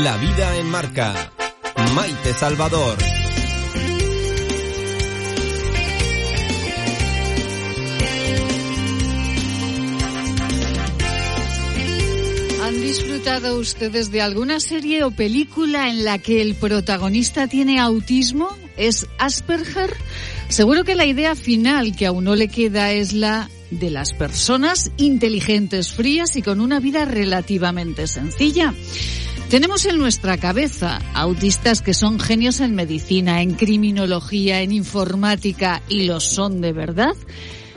La vida en marca. Maite Salvador. ¿Han disfrutado ustedes de alguna serie o película en la que el protagonista tiene autismo? ¿Es Asperger? Seguro que la idea final que a uno le queda es la de las personas inteligentes, frías y con una vida relativamente sencilla. Tenemos en nuestra cabeza autistas que son genios en medicina, en criminología, en informática y lo son de verdad,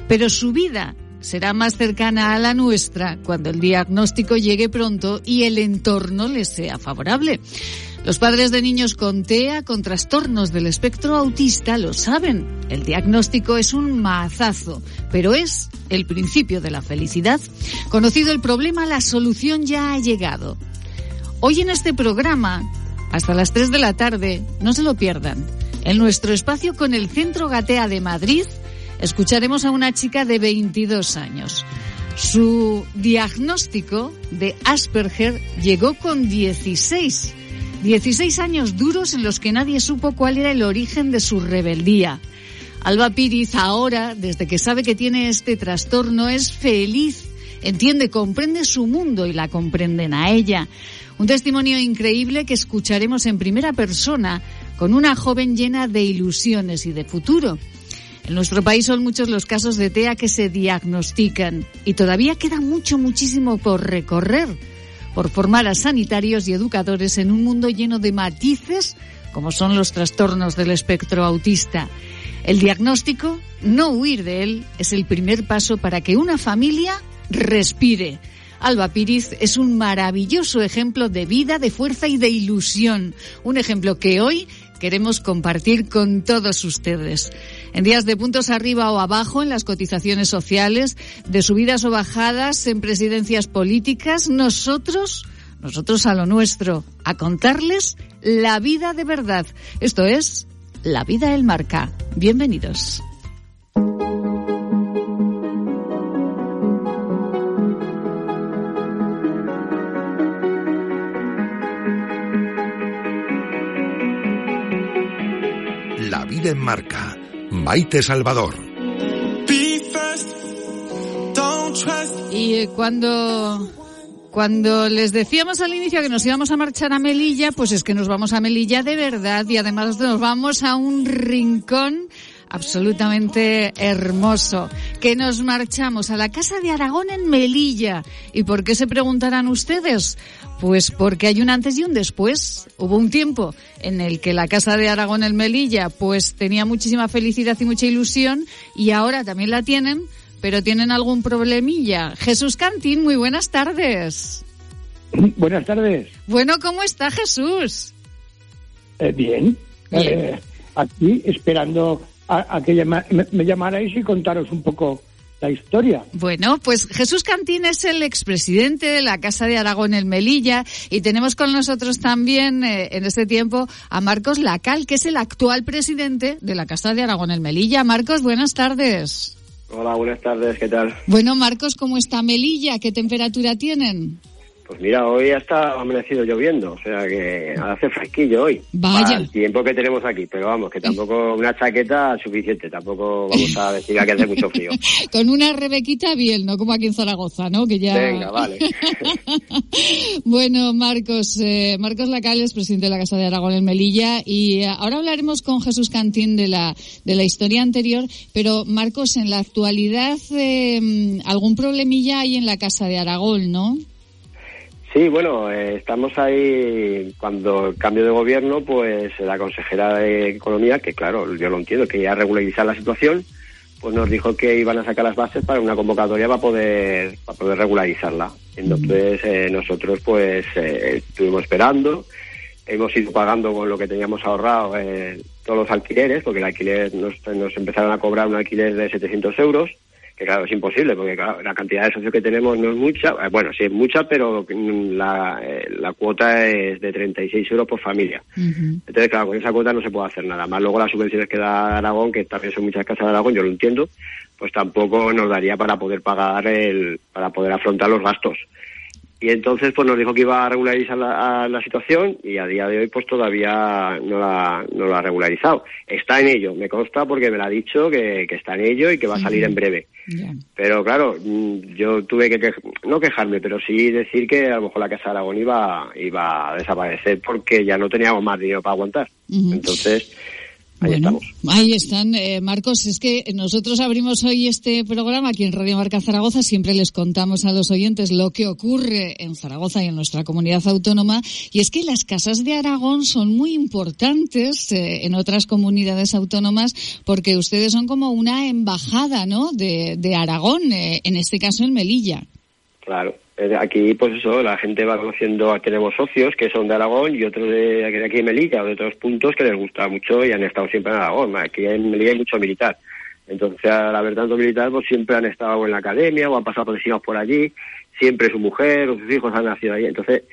pero su vida será más cercana a la nuestra cuando el diagnóstico llegue pronto y el entorno les sea favorable. Los padres de niños con TEA, con trastornos del espectro autista, lo saben. El diagnóstico es un mazazo, pero es el principio de la felicidad. Conocido el problema, la solución ya ha llegado. Hoy en este programa, hasta las 3 de la tarde, no se lo pierdan. En nuestro espacio con el Centro Gatea de Madrid, escucharemos a una chica de 22 años. Su diagnóstico de Asperger llegó con 16. 16 años duros en los que nadie supo cuál era el origen de su rebeldía. Alba Piriz ahora, desde que sabe que tiene este trastorno, es feliz, entiende, comprende su mundo y la comprenden a ella. Un testimonio increíble que escucharemos en primera persona con una joven llena de ilusiones y de futuro. En nuestro país son muchos los casos de TEA que se diagnostican y todavía queda mucho, muchísimo por recorrer, por formar a sanitarios y educadores en un mundo lleno de matices como son los trastornos del espectro autista. El diagnóstico, no huir de él, es el primer paso para que una familia respire. Alba Piriz es un maravilloso ejemplo de vida, de fuerza y de ilusión. Un ejemplo que hoy queremos compartir con todos ustedes. En días de puntos arriba o abajo en las cotizaciones sociales, de subidas o bajadas en presidencias políticas, nosotros, nosotros a lo nuestro, a contarles la vida de verdad. Esto es La vida del marca. Bienvenidos. Marca. Maite Salvador. Y eh, cuando cuando les decíamos al inicio que nos íbamos a marchar a Melilla, pues es que nos vamos a Melilla de verdad y además nos vamos a un rincón absolutamente hermoso, que nos marchamos a la Casa de Aragón en Melilla. ¿Y por qué se preguntarán ustedes? Pues porque hay un antes y un después. Hubo un tiempo en el que la Casa de Aragón en Melilla pues tenía muchísima felicidad y mucha ilusión y ahora también la tienen, pero tienen algún problemilla. Jesús Cantín, muy buenas tardes. Buenas tardes. Bueno, ¿cómo está Jesús? Eh, bien. Bien. Eh, aquí esperando a, a que llama- me, me llamarais y contaros un poco la historia. Bueno, pues Jesús Cantín es el expresidente de la Casa de Aragón en Melilla y tenemos con nosotros también eh, en este tiempo a Marcos Lacal, que es el actual presidente de la Casa de Aragón en Melilla. Marcos, buenas tardes. Hola, buenas tardes, ¿qué tal? Bueno, Marcos, ¿cómo está Melilla? ¿Qué temperatura tienen? Pues mira, hoy hasta ha amanecido lloviendo, o sea que hace fresquillo hoy. Vaya. Para el tiempo que tenemos aquí, pero vamos, que tampoco una chaqueta suficiente, tampoco vamos a decir que hace mucho frío. Con una rebequita bien, no como aquí en Zaragoza, ¿no? Que ya... Venga, vale. Bueno, Marcos, eh, Marcos Lacal es presidente de la Casa de Aragón en Melilla y eh, ahora hablaremos con Jesús Cantín de la, de la historia anterior, pero Marcos, en la actualidad eh, algún problemilla hay en la Casa de Aragón, ¿no? Sí, bueno, eh, estamos ahí cuando el cambio de gobierno, pues la consejera de Economía, que claro, yo lo entiendo, que ya regularizar la situación, pues nos dijo que iban a sacar las bases para una convocatoria para poder para poder regularizarla. Entonces eh, nosotros pues eh, estuvimos esperando, hemos ido pagando con lo que teníamos ahorrado eh, todos los alquileres, porque el alquiler nos, nos empezaron a cobrar un alquiler de 700 euros que claro, es imposible, porque claro, la cantidad de socios que tenemos no es mucha, eh, bueno, sí es mucha, pero la, eh, la cuota es de 36 euros por familia. Entonces, claro, con esa cuota no se puede hacer nada. Más luego las subvenciones que da Aragón, que también son muchas casas de Aragón, yo lo entiendo, pues tampoco nos daría para poder pagar el, para poder afrontar los gastos. Y entonces pues nos dijo que iba a regularizar la, la, situación y a día de hoy pues todavía no la, no lo ha regularizado. Está en ello, me consta porque me lo ha dicho que, que está en ello y que va a salir en breve. Pero claro, mm, yo tuve que, no quejarme, pero sí decir que a lo mejor la Casa de Aragón iba, iba a desaparecer porque ya no teníamos más dinero para aguantar. Entonces Ahí bueno, ahí están, eh, Marcos. Es que nosotros abrimos hoy este programa aquí en Radio Marca Zaragoza. Siempre les contamos a los oyentes lo que ocurre en Zaragoza y en nuestra comunidad autónoma. Y es que las casas de Aragón son muy importantes eh, en otras comunidades autónomas porque ustedes son como una embajada, ¿no? De, de Aragón, eh, en este caso en Melilla. Claro. Eh, aquí, pues eso, la gente va conociendo, tenemos socios que son de Aragón y otros de, aquí en Melilla o de otros puntos que les gusta mucho y han estado siempre en Aragón. Aquí en Melilla hay mucho militar. Entonces, al haber tanto militar, pues siempre han estado en la academia o han pasado por por allí. Siempre su mujer o sus hijos han nacido allí. Entonces,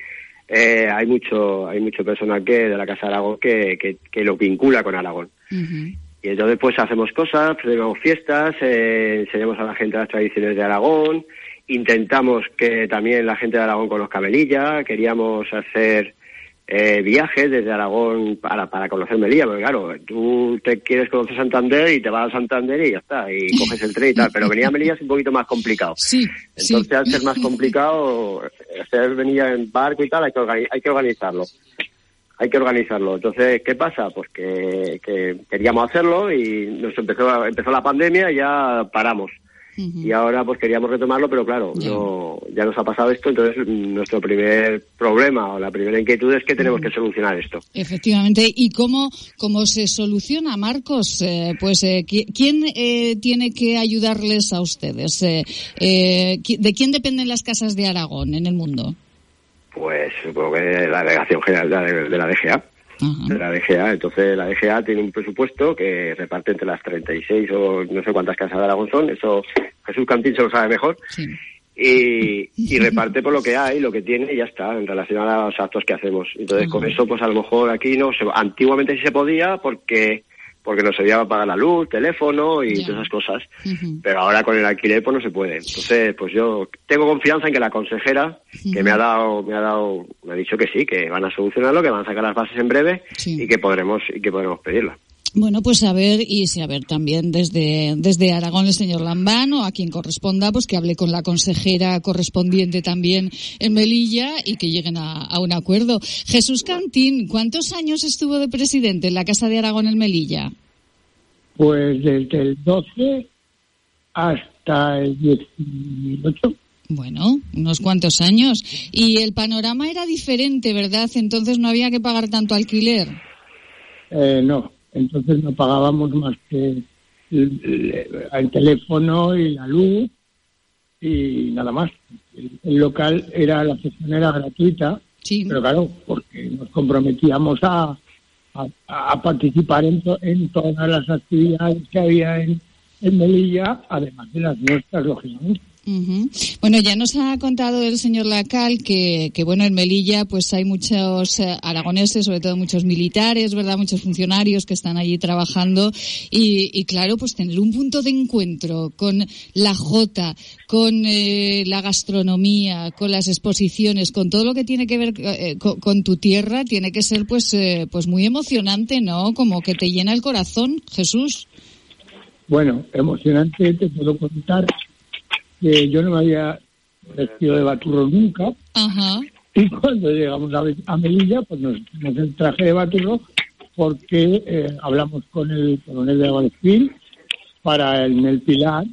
eh, hay mucho hay mucho personal que de la Casa de Aragón que, que, lo vincula con Aragón. Y entonces, pues hacemos cosas, tenemos fiestas, eh, enseñamos a la gente las tradiciones de Aragón, Intentamos que también la gente de Aragón conozca Melilla, queríamos hacer eh, viajes desde Aragón para, para conocer Melilla, porque claro, tú te quieres conocer Santander y te vas a Santander y ya está, y coges el tren y tal, pero venir a Melilla es un poquito más complicado. Sí, Entonces, al ser más complicado, hacer venir en barco y tal, hay que, hay que organizarlo. Hay que organizarlo. Entonces, ¿qué pasa? Pues que, que queríamos hacerlo y nos empezó, empezó la pandemia y ya paramos y ahora pues queríamos retomarlo, pero claro, no, ya nos ha pasado esto, entonces nuestro primer problema o la primera inquietud es que tenemos que solucionar esto. Efectivamente, ¿y cómo, cómo se soluciona, Marcos? Eh, pues, eh, ¿quién eh, tiene que ayudarles a ustedes? ¿De quién dependen las casas de Aragón en el mundo? Pues supongo que la Delegación General de la DGA de la DGA. Entonces la DGA tiene un presupuesto que reparte entre las 36 o no sé cuántas casas de Aragón son, eso Jesús Cantín se lo sabe mejor. Y, y, reparte por lo que hay, lo que tiene y ya está, en relación a los actos que hacemos. Entonces, con eso, pues a lo mejor aquí no se, antiguamente sí se podía porque porque nos servía para pagar la luz, teléfono y todas esas cosas. Pero ahora con el alquiler pues no se puede. Entonces, pues yo tengo confianza en que la consejera, que me ha dado, me ha dado, me ha dicho que sí, que van a solucionarlo, que van a sacar las bases en breve y que podremos, y que podremos pedirla. Bueno, pues a ver, y si a ver también desde, desde Aragón el señor Lambano, a quien corresponda, pues que hable con la consejera correspondiente también en Melilla y que lleguen a, un acuerdo. Jesús Cantín, ¿cuántos años estuvo de presidente en la Casa de Aragón en Melilla? Pues desde el 12 hasta el 18. Bueno, unos cuantos años. Y el panorama era diferente, ¿verdad? Entonces no había que pagar tanto alquiler. Eh, no, entonces no pagábamos más que el, teléfono y la luz y nada más. El, local era, la sesión era gratuita, pero claro, porque nos comprometíamos a, a, participar en, en, todas las actividades que había en, en Melilla, además de las nuestras, lógicamente. Bueno, ya nos ha contado el señor Lacal que, que, bueno, en Melilla pues hay muchos eh, aragoneses, sobre todo muchos militares, ¿verdad? Muchos funcionarios que están allí trabajando y, y claro, pues tener un punto de encuentro con la Jota, con eh, la gastronomía, con las exposiciones, con todo lo que tiene que ver eh, con, con, tu tierra, tiene que ser pues, pues muy emocionante, ¿no? Como que te llena el corazón, Jesús. Bueno, emocionante te puedo contar que yo no me había vestido de baturro nunca. Y cuando llegamos a, Melilla, pues nos el traje de baturro porque eh, hablamos con el coronel de Guadalquivir para en el Pilar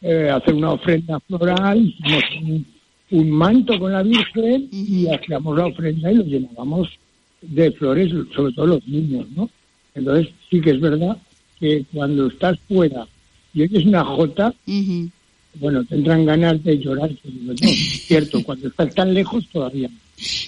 eh, hacer una ofrenda floral, hicimos un, manto con la Virgen y hacíamos la ofrenda y lo llenábamos de flores, sobre todo los niños, ¿no? Entonces sí que es verdad que cuando estás fuera y es una jota, bueno, tendrán ganas de llorar. cierto, cuando estás tan lejos todavía.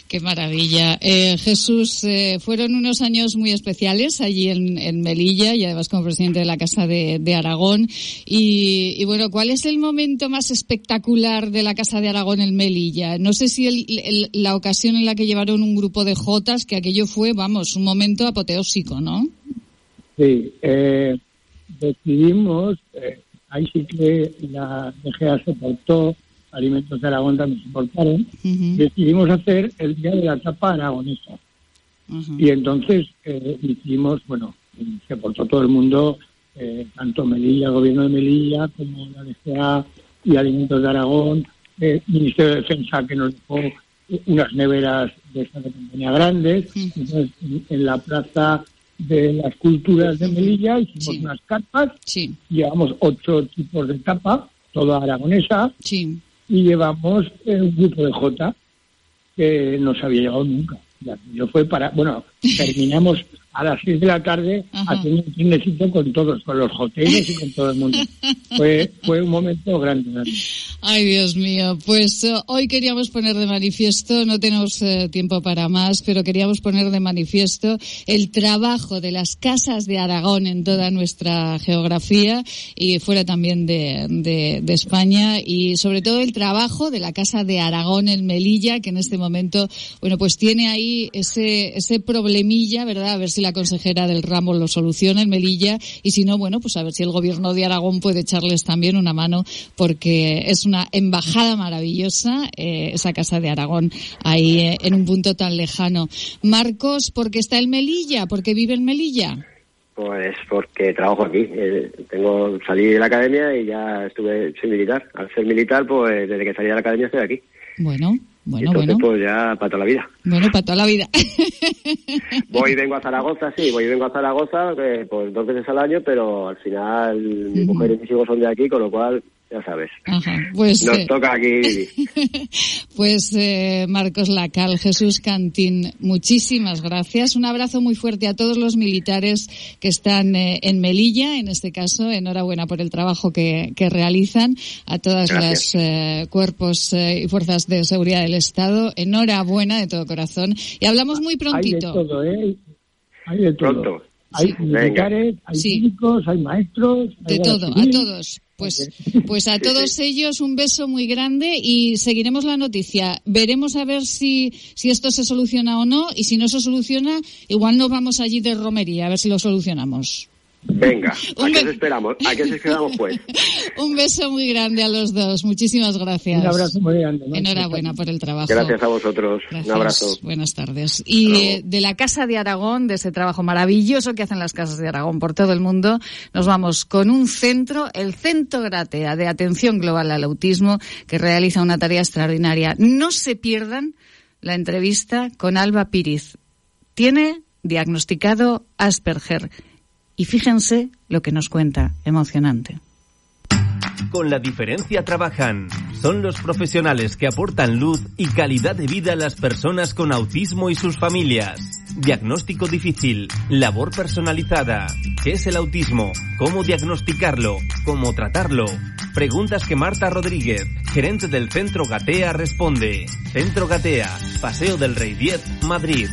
Qué maravilla. Eh, Jesús, eh, fueron unos años muy especiales allí en, Melilla y además como presidente de la Casa de, Aragón. Y, bueno, ¿cuál es el momento más espectacular de la Casa de Aragón en Melilla? No sé si la ocasión en la que llevaron un grupo de Jotas, que aquello fue, vamos, un momento apoteósico, ¿no? Sí, eh, decidimos, ahí sí que la DGA se portó Alimentos de Aragón también se importaron, decidimos hacer el Día de la Tapa Aragonesa. Y entonces eh, hicimos, bueno, se portó todo el mundo, eh, tanto Melilla, el gobierno de Melilla, como la DGA y Alimentos de Aragón, el eh, Ministerio de Defensa que nos dejó unas neveras de esta compañía grandes. Entonces, en, la plaza de las culturas de Melilla hicimos unas carpas, llevamos ocho tipos de tapa, toda aragonesa. Sí y llevamos un grupo de J que no se había llegado nunca. Yo fue para, bueno, terminamos a las 6 de la tarde haciendo un cinecito con todos, con los hoteles y con todo el mundo. fue, fue un momento grande. Ay, Dios mío. Pues eh, hoy queríamos poner de manifiesto, no tenemos eh, tiempo para más, pero queríamos poner de manifiesto el trabajo de las casas de Aragón en toda nuestra geografía y fuera también de, de, de España y sobre todo el trabajo de la Casa de Aragón en Melilla, que en este momento, bueno, pues tiene ahí ese, ese problemilla, ¿verdad? A ver si la consejera del ramo lo soluciona en Melilla y si no, bueno, pues a ver si el gobierno de Aragón puede echarles también una mano porque es una embajada maravillosa, eh, esa casa de Aragón, ahí eh, en un punto tan lejano. Marcos, ¿por qué está en Melilla? ¿Por qué vive en Melilla? Pues porque trabajo aquí. Eh, tengo salí de la academia y ya estuve sin militar. Al ser militar, pues desde que salí de la academia estoy aquí. Bueno, bueno, bueno. pues ya para toda la vida. Bueno, para toda la vida. voy y vengo a Zaragoza, sí, voy y vengo a Zaragoza pues dos veces al año, pero al final mi mujer y mis hijos son de aquí, con lo cual ya sabes. pues, Nos eh, toca aquí. pues eh, Marcos Lacal, Jesús Cantín, muchísimas gracias. Un abrazo muy fuerte a todos los militares que están eh, en Melilla, en este caso. Enhorabuena por el trabajo que, que realizan. A todas las cuerpos y fuerzas de seguridad del Estado. Enhorabuena de todo corazón. Y hablamos muy prontito. Hay de todo, ¿eh? Hay de todo. Hay militares, hay médicos, hay maestros. de todo, a todos. Pues, pues a todos ellos un beso muy grande y seguiremos la noticia. Veremos a ver si, si esto se soluciona o no y si no se soluciona, igual nos vamos allí de romería a ver si lo solucionamos. Venga, ¿a qué esperamos? ¿A qué esperamos pues? Un beso muy grande a los dos. Muchísimas gracias. Un abrazo muy grande. Enhorabuena por el trabajo. Gracias a vosotros. Un abrazo. Buenas tardes. Y de la Casa de Aragón, de ese trabajo maravilloso que hacen las Casas de Aragón por todo el mundo, nos vamos con un centro, el Centro Gratea de Atención Global al Autismo, que realiza una tarea extraordinaria. No se pierdan la entrevista con Alba Piriz. Tiene diagnosticado Asperger y fíjense lo que nos cuenta, emocionante. Con la diferencia trabajan. Son los profesionales que aportan luz y calidad de vida a las personas con autismo y sus familias. Diagnóstico difícil, labor personalizada. ¿Qué es el autismo? ¿Cómo diagnosticarlo? ¿Cómo tratarlo? Preguntas que Marta Rodríguez, gerente del Centro Gatea, responde. Centro Gatea, Paseo del Rey 10, Madrid.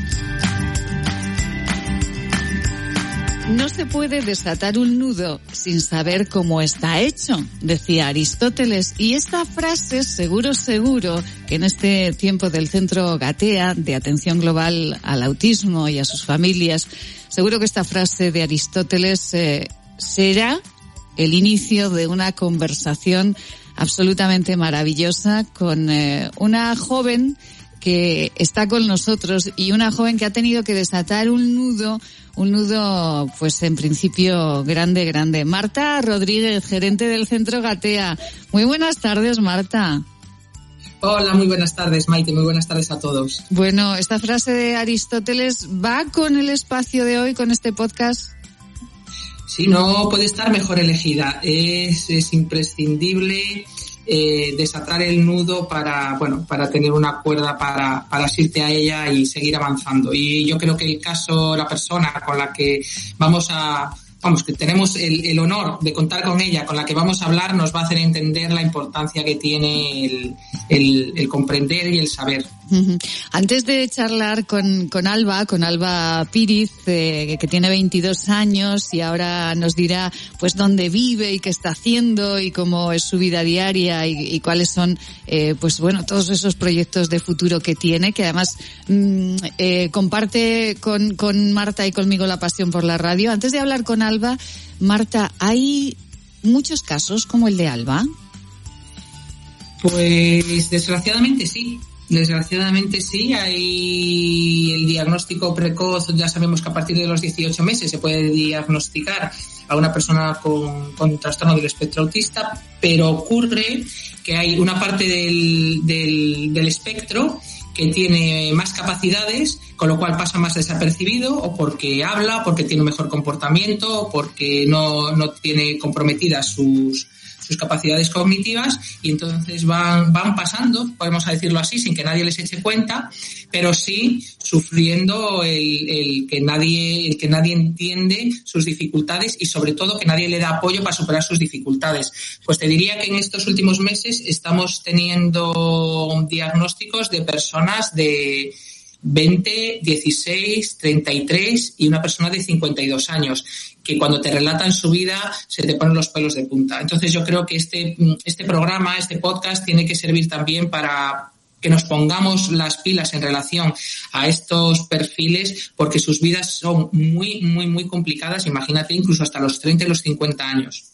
No se puede desatar un nudo sin saber cómo está hecho, decía Aristóteles. Y esta frase, seguro, seguro, que en este tiempo del Centro Gatea de Atención Global al Autismo y a sus familias, seguro que esta frase de Aristóteles eh, será el inicio de una conversación absolutamente maravillosa con eh, una joven que está con nosotros y una joven que ha tenido que desatar un nudo un nudo, pues en principio grande, grande. Marta Rodríguez, gerente del Centro Gatea. Muy buenas tardes, Marta. Hola, muy buenas tardes, Maite. Muy buenas tardes a todos. Bueno, esta frase de Aristóteles va con el espacio de hoy, con este podcast. Sí, no puede estar mejor elegida. Es, es imprescindible eh, desatar el nudo para, bueno, para tener una cuerda para, para asirte a ella y seguir avanzando. Y yo creo que el caso, la persona con la que vamos a, vamos, que tenemos el, honor de contar con ella, con la que vamos a hablar, nos va a hacer entender la importancia que tiene el, comprender y el saber. Antes de charlar con, con Alba, con Alba Piriz, eh, que tiene 22 años y ahora nos dirá pues dónde vive y qué está haciendo y cómo es su vida diaria y, cuáles son eh, pues bueno todos esos proyectos de futuro que tiene, que además mm, eh, comparte con, con Marta y conmigo la pasión por la radio. Antes de hablar con Alba, Marta, ¿hay muchos casos como el de Alba? Pues desgraciadamente sí. Desgraciadamente sí, hay el diagnóstico precoz, ya sabemos que a partir de los 18 meses se puede diagnosticar a una persona con, con trastorno del espectro autista, pero ocurre que hay una parte del, del, del espectro que tiene más capacidades, con lo cual pasa más desapercibido, o porque habla, porque tiene un mejor comportamiento, o porque no, no tiene comprometidas sus, sus capacidades cognitivas y entonces van, van pasando, podemos decirlo así, sin que nadie les eche cuenta, pero sí sufriendo el, el, que nadie, el que nadie entiende sus dificultades y sobre todo que nadie le da apoyo para superar sus dificultades. Pues te diría que en estos últimos meses estamos teniendo diagnósticos de personas de 20, 16, 33 y una persona de 52 años, que cuando te relatan su vida se te ponen los pelos de punta. Entonces yo creo que este, este programa, este podcast tiene que servir también para que nos pongamos las pilas en relación a estos perfiles porque sus vidas son muy, muy, muy complicadas, imagínate incluso hasta los 30 y los 50 años.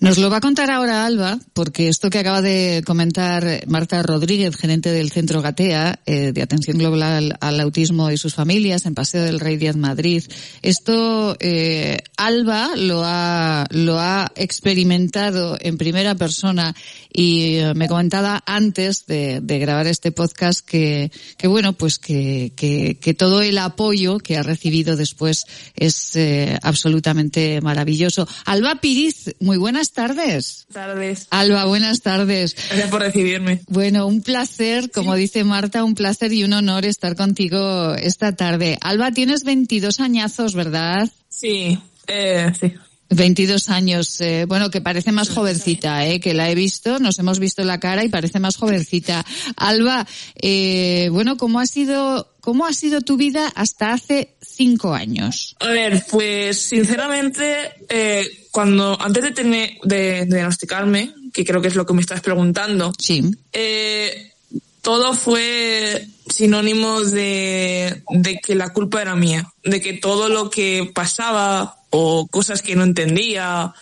Nos lo va a contar ahora Alba, porque esto que acaba de comentar Marta Rodríguez, gerente del Centro Gatea, eh, de Atención Global al Autismo y sus familias, en Paseo del Rey Díaz Madrid, esto eh, Alba lo ha, lo ha experimentado en primera persona y eh, me comentaba antes de, de grabar este podcast que, que bueno, pues que, que, que, todo el apoyo que ha recibido después es eh, absolutamente maravilloso. Alba Piriz, muy buenas tardes. Tardes. Alba, buenas tardes. Gracias por recibirme. Bueno, un placer, como dice Marta, un placer y un honor estar contigo esta tarde. Alba, tienes 22 añazos, ¿verdad? Sí, eh, sí. 22 años, eh, bueno, que parece más jovencita, eh, que la he visto, nos hemos visto la cara y parece más jovencita. Alba, eh, bueno, ¿cómo ha sido, cómo ha sido tu vida hasta hace cinco años? A ver, pues sinceramente, eh, cuando antes de tener de, diagnosticarme, que creo que es lo que me estás preguntando, sí. eh, todo fue sinónimo de, de que la culpa era mía, de que todo lo que pasaba o cosas que no entendía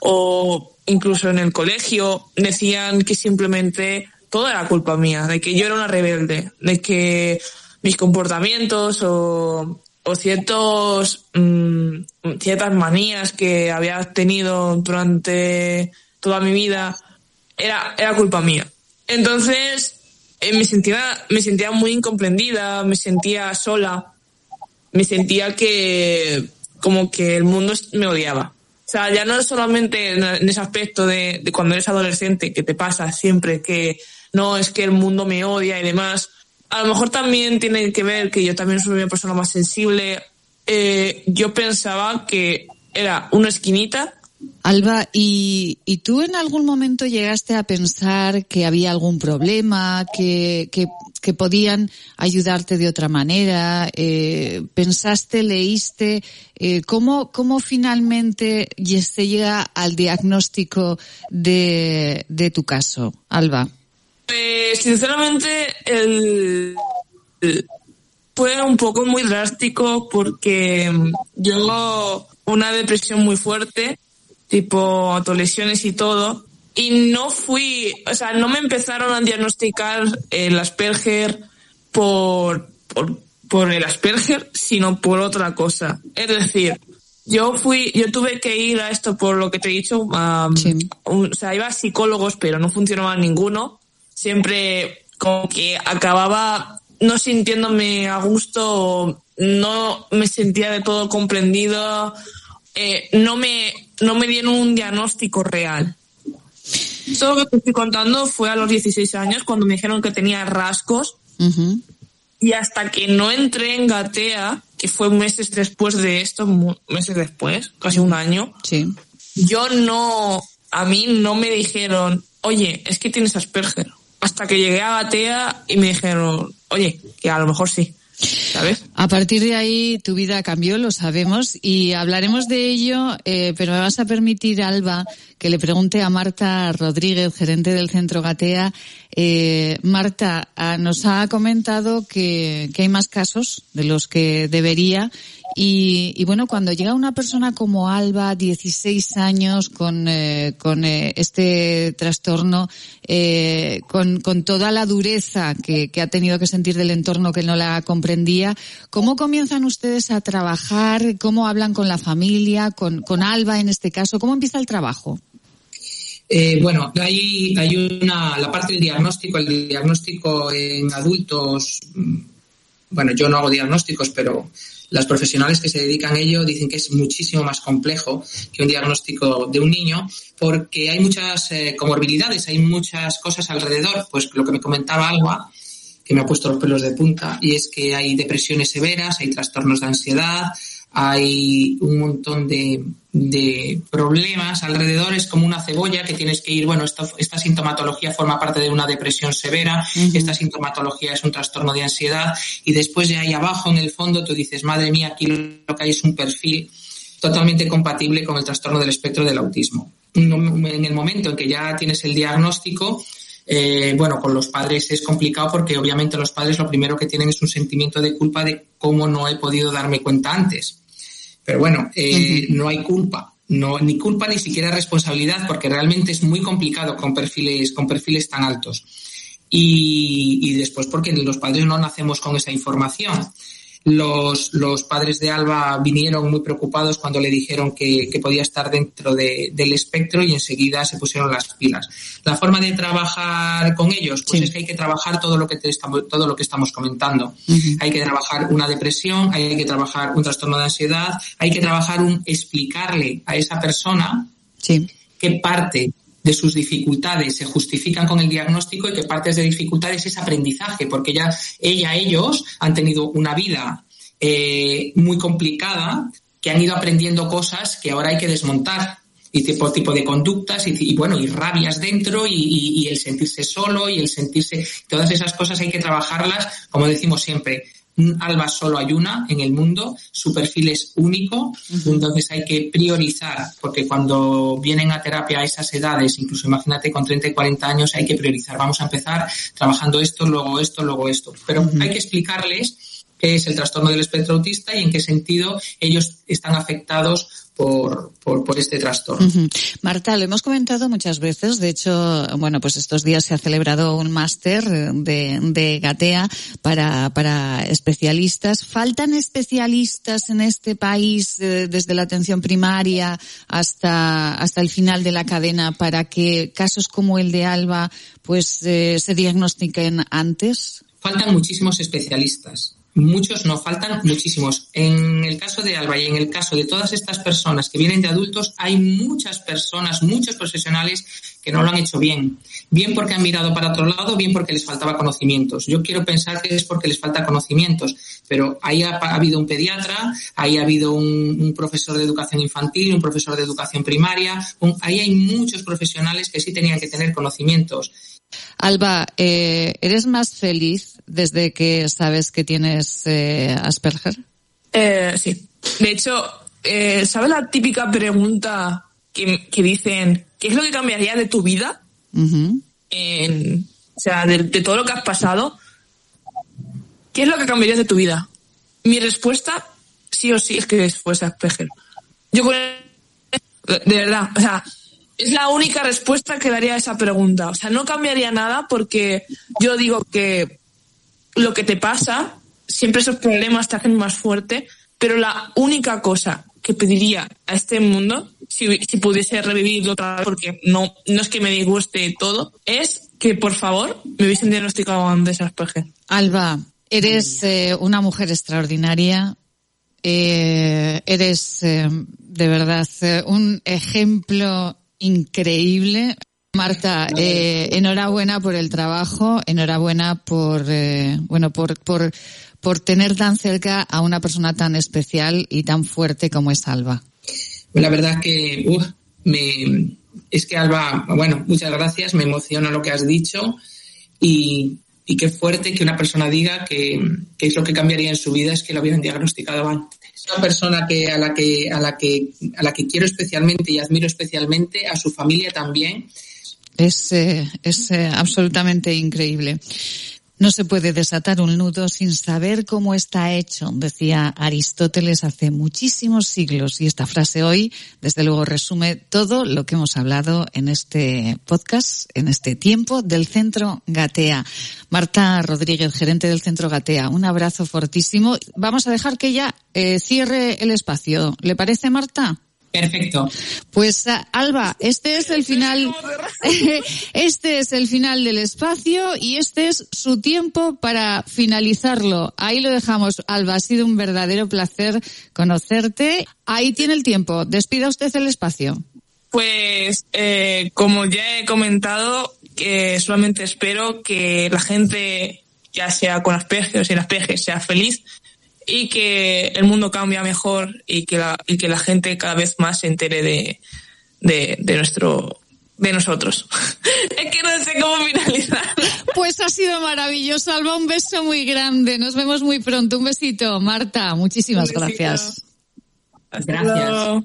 o incluso en el colegio decían que simplemente todo era culpa mía, de que yo era una rebelde, de que mis comportamientos o, o ciertos mm, ciertas manías que había tenido durante toda mi vida era era culpa mía. Entonces eh, me sentía me sentía muy incomprendida, me sentía sola, me sentía que como que el mundo me odiaba. O sea, ya no solamente en ese aspecto de, de cuando eres adolescente que te pasa siempre que no es que el mundo me odia y demás. A lo mejor también tiene que ver que yo también soy una persona más sensible. Eh, yo pensaba que era una esquinita Alba, ¿y, ¿y, tú en algún momento llegaste a pensar que había algún problema, que, que, que podían ayudarte de otra manera? Eh, ¿Pensaste, leíste? Eh, ¿cómo, ¿Cómo finalmente se llega al diagnóstico de, tu caso, Alba? Pues, sinceramente, el, fue un poco muy drástico porque yo una depresión muy fuerte tipo autolesiones y todo. Y no fui, o sea, no me empezaron a diagnosticar el Asperger por, por, por el Asperger, sino por otra cosa. Es decir, yo fui, yo tuve que ir a esto por lo que te he dicho, o sea, iba a psicólogos, pero no funcionaba ninguno. Siempre como que acababa no sintiéndome a gusto, no me sentía de todo comprendido, eh, no me no me dieron un diagnóstico real. Todo lo que te estoy contando fue a los 16 años cuando me dijeron que tenía rasgos. Y hasta que no entré en Gatea, que fue meses después de esto, meses después, casi un año. Sí. Yo no, a mí no me dijeron, oye, es que tienes Asperger. Hasta que llegué a Batea y me dijeron, oye, que a lo mejor sí. A partir de ahí tu vida cambió, lo sabemos, y hablaremos de ello, eh, pero me vas a permitir, Alba, que le pregunte a Marta Rodríguez, gerente del Centro Gatea. Eh, Marta, ah, nos ha comentado que hay más casos de los que debería y, y, bueno, cuando llega una persona como Alba, 16 años, con, eh, con eh, este trastorno, eh, con, con toda la dureza que, que, ha tenido que sentir del entorno que no la comprendía, ¿cómo comienzan ustedes a trabajar? ¿Cómo hablan con la familia? ¿Con, con Alba en este caso? ¿Cómo empieza el trabajo? Eh, bueno, hay, hay una, la parte del diagnóstico, el diagnóstico en adultos, mm, bueno, yo no hago diagnósticos, pero las profesionales que se dedican a ello dicen que es muchísimo más complejo que un diagnóstico de un niño porque hay muchas eh, comorbilidades, hay muchas cosas alrededor, pues lo que me comentaba Alba, que me ha puesto los pelos de punta, y es que hay depresiones severas, hay trastornos de ansiedad, hay un montón de, de, problemas alrededor, es como una cebolla que tienes que ir, bueno, esta, esta sintomatología forma parte de una depresión severa, esta sintomatología es un trastorno de ansiedad y después de ahí abajo en el fondo tú dices, madre mía, aquí lo que hay es un perfil totalmente compatible con el trastorno del espectro del autismo. En el momento en que ya tienes el diagnóstico, eh, bueno, con los padres es complicado porque obviamente los padres lo primero que tienen es un sentimiento de culpa de cómo no he podido darme cuenta antes. Pero bueno, eh, no hay culpa, no, ni culpa ni siquiera responsabilidad porque realmente es muy complicado con perfiles, con perfiles tan altos. Y, y después porque los padres no nacemos con esa información. Los, los padres de Alba vinieron muy preocupados cuando le dijeron que, que podía estar dentro de, del espectro y enseguida se pusieron las pilas. La forma de trabajar con ellos, pues sí. es que hay que trabajar todo lo que te estamos, todo lo que estamos comentando. Uh -huh. Hay que trabajar una depresión, hay que trabajar un trastorno de ansiedad, hay que trabajar un explicarle a esa persona sí. qué parte de sus dificultades se justifican con el diagnóstico y que partes de dificultades es aprendizaje, porque ya ella, ellos han tenido una vida eh, muy complicada, que han ido aprendiendo cosas que ahora hay que desmontar y tipo, tipo de conductas y, bueno, y rabias dentro y el sentirse solo y el sentirse, todas esas cosas hay que trabajarlas, como decimos siempre, Alba solo hay una en el mundo, su perfil es único, entonces hay que priorizar, porque cuando vienen a terapia a esas edades, incluso imagínate con 30 y 40 años, hay que priorizar. Vamos a empezar trabajando esto, luego esto, luego esto. Pero hay que explicarles qué es el trastorno del espectro autista y en qué sentido ellos están afectados por, por, por, este trastorno. Uh -huh. Marta, lo hemos comentado muchas veces. De hecho, bueno, pues estos días se ha celebrado un máster de, de Gatea para, para especialistas. ¿Faltan especialistas en este país eh, desde la atención primaria hasta, hasta el final de la cadena para que casos como el de Alba pues eh, se diagnostiquen antes? Faltan muchísimos especialistas muchos no faltan muchísimos. En el caso de Alba y en el caso de todas estas personas que vienen de adultos, hay muchas personas, muchos profesionales que no lo han hecho bien. Bien porque han mirado para otro lado, bien porque les faltaba conocimientos. Yo quiero pensar que es porque les falta conocimientos, pero ahí ha, ha habido un pediatra, ahí ha habido un, profesor de educación infantil, un profesor de educación primaria, ahí hay muchos profesionales que sí tenían que tener conocimientos. Alba, eh, ¿eres más feliz desde que sabes que tienes eh, Asperger? Eh, sí. De hecho, eh, ¿sabes la típica pregunta que, que, dicen, ¿qué es lo que cambiaría de tu vida? Uh -huh. en, o sea, de, de, todo lo que has pasado. ¿Qué es lo que cambiaría de tu vida? Mi respuesta, sí o sí, es que fuese Asperger. Yo con de verdad, o sea, es la única respuesta que daría a esa pregunta. O sea, no cambiaría nada porque yo digo que lo que te pasa, siempre esos problemas te hacen más fuerte, pero la única cosa que pediría a este mundo, si, si pudiese revivirlo otra vez, porque no, no es que me disguste todo, es que por favor me hubiesen diagnosticado antes Asperger. Alba, eres eh, una mujer extraordinaria, eh, eres eh, de verdad eh, un ejemplo increíble. Marta, eh, enhorabuena por el trabajo, enhorabuena por, eh, bueno, por, por, por tener tan cerca a una persona tan especial y tan fuerte como es Alba. La verdad que me, es que Alba, bueno, muchas gracias, me emociona lo que has dicho y, y qué fuerte que una persona diga que, que, es lo que cambiaría en su vida es que lo hubieran diagnosticado antes. Una persona que a la que a la que a la que quiero especialmente y admiro especialmente, a su familia también. Es, eh, es eh, absolutamente increíble. No se puede desatar un nudo sin saber cómo está hecho, decía Aristóteles hace muchísimos siglos. Y esta frase hoy, desde luego, resume todo lo que hemos hablado en este podcast, en este tiempo del Centro Gatea. Marta Rodríguez, gerente del Centro Gatea, un abrazo fortísimo. Vamos a dejar que ella eh, cierre el espacio. ¿Le parece, Marta? Perfecto. Pues Alba, este es el final, este es el final del espacio y este es su tiempo para finalizarlo. Ahí lo dejamos. Alba, ha sido un verdadero placer conocerte. Ahí tiene el tiempo. Despida usted el espacio. Pues, eh, como ya he comentado, que solamente espero que la gente, ya sea con Asperger o sin Asperger, sea feliz y que el mundo cambia mejor y que la, y que la gente cada vez más se entere de, de, de nuestro de nosotros. es que no sé cómo finalizar. Pues ha sido maravilloso, Alba. Un beso muy grande. Nos vemos muy pronto. Un besito, Marta. Muchísimas gracias. Gracias.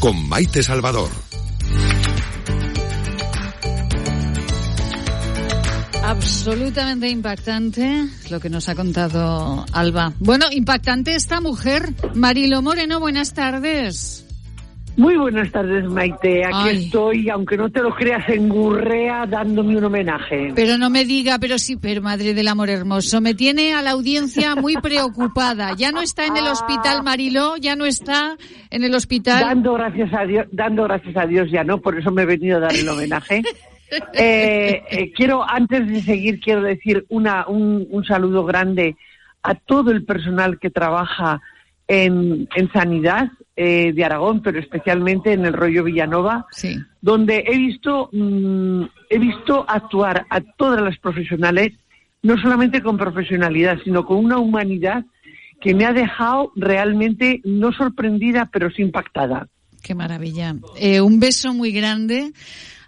con Maite Salvador. Absolutamente impactante lo que nos ha contado Alba. Bueno, impactante esta mujer. Marilo Moreno, buenas tardes. Muy buenas tardes, Maite. Aquí Ay. estoy, aunque no te lo creas, en Gurrea dándome un homenaje. Pero no me diga, pero sí, pero madre del amor hermoso, me tiene a la audiencia muy preocupada. Ya no está en el hospital Mariló, ya no está en el hospital. Dando gracias a Dios, dando gracias a Dios ya no, por eso me he venido a dar el homenaje. Eh, eh, quiero, antes de seguir, quiero decir una, un, un saludo grande a todo el personal que trabaja en, en sanidad eh, de Aragón, pero especialmente en el rollo Villanova, Sí. donde he visto, mm, he visto actuar a todas las profesionales, no solamente con profesionalidad, sino con una humanidad que me ha dejado realmente no sorprendida, pero sí impactada. Qué maravilla. Eh, un beso muy grande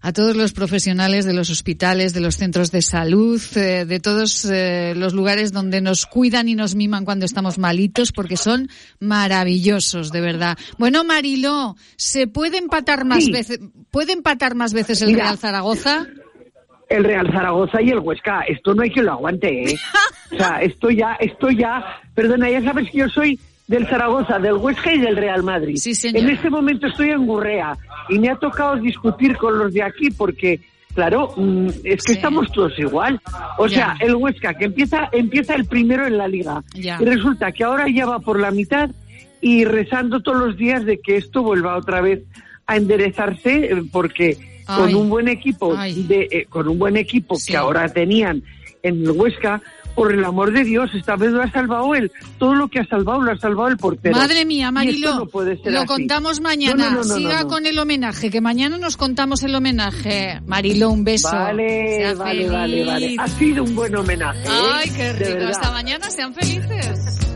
a todos los profesionales de los hospitales, de los centros de salud, eh, de todos eh, los lugares donde nos cuidan y nos miman cuando estamos malitos, porque son maravillosos, de verdad. Bueno, Marilo, ¿se puede empatar más Sí. veces, puede empatar más veces el Mira. Real Zaragoza? El Real Zaragoza y el Huesca, esto no hay quien lo aguante, ¿eh? O sea, esto ya, esto ya, perdona, ya sabes que yo soy del Zaragoza, del Huesca y del Real Madrid. Sí, señor. En este momento estoy en Gurrea y me ha tocado discutir con los de aquí porque, claro, mm, es que Sí. estamos todos igual. O Ya. sea, el Huesca que empieza, empieza el primero en la liga Ya. y resulta que ahora ya va por la mitad y rezando todos los días de que esto vuelva otra vez a enderezarse eh, porque Ay. con un buen equipo de eh, con un buen equipo Sí. que ahora tenían en el Huesca por el amor de Dios esta vez lo ha salvado él todo lo que ha salvado lo ha salvado el portero Madre mía, Marilo, no puede ser lo así. contamos mañana. No, no, Siga con el homenaje, que mañana nos contamos el homenaje. Marilo, un beso. vale vale vale vale ha sido un buen homenaje ¿eh? Ay, qué rico. Hasta mañana, sean felices.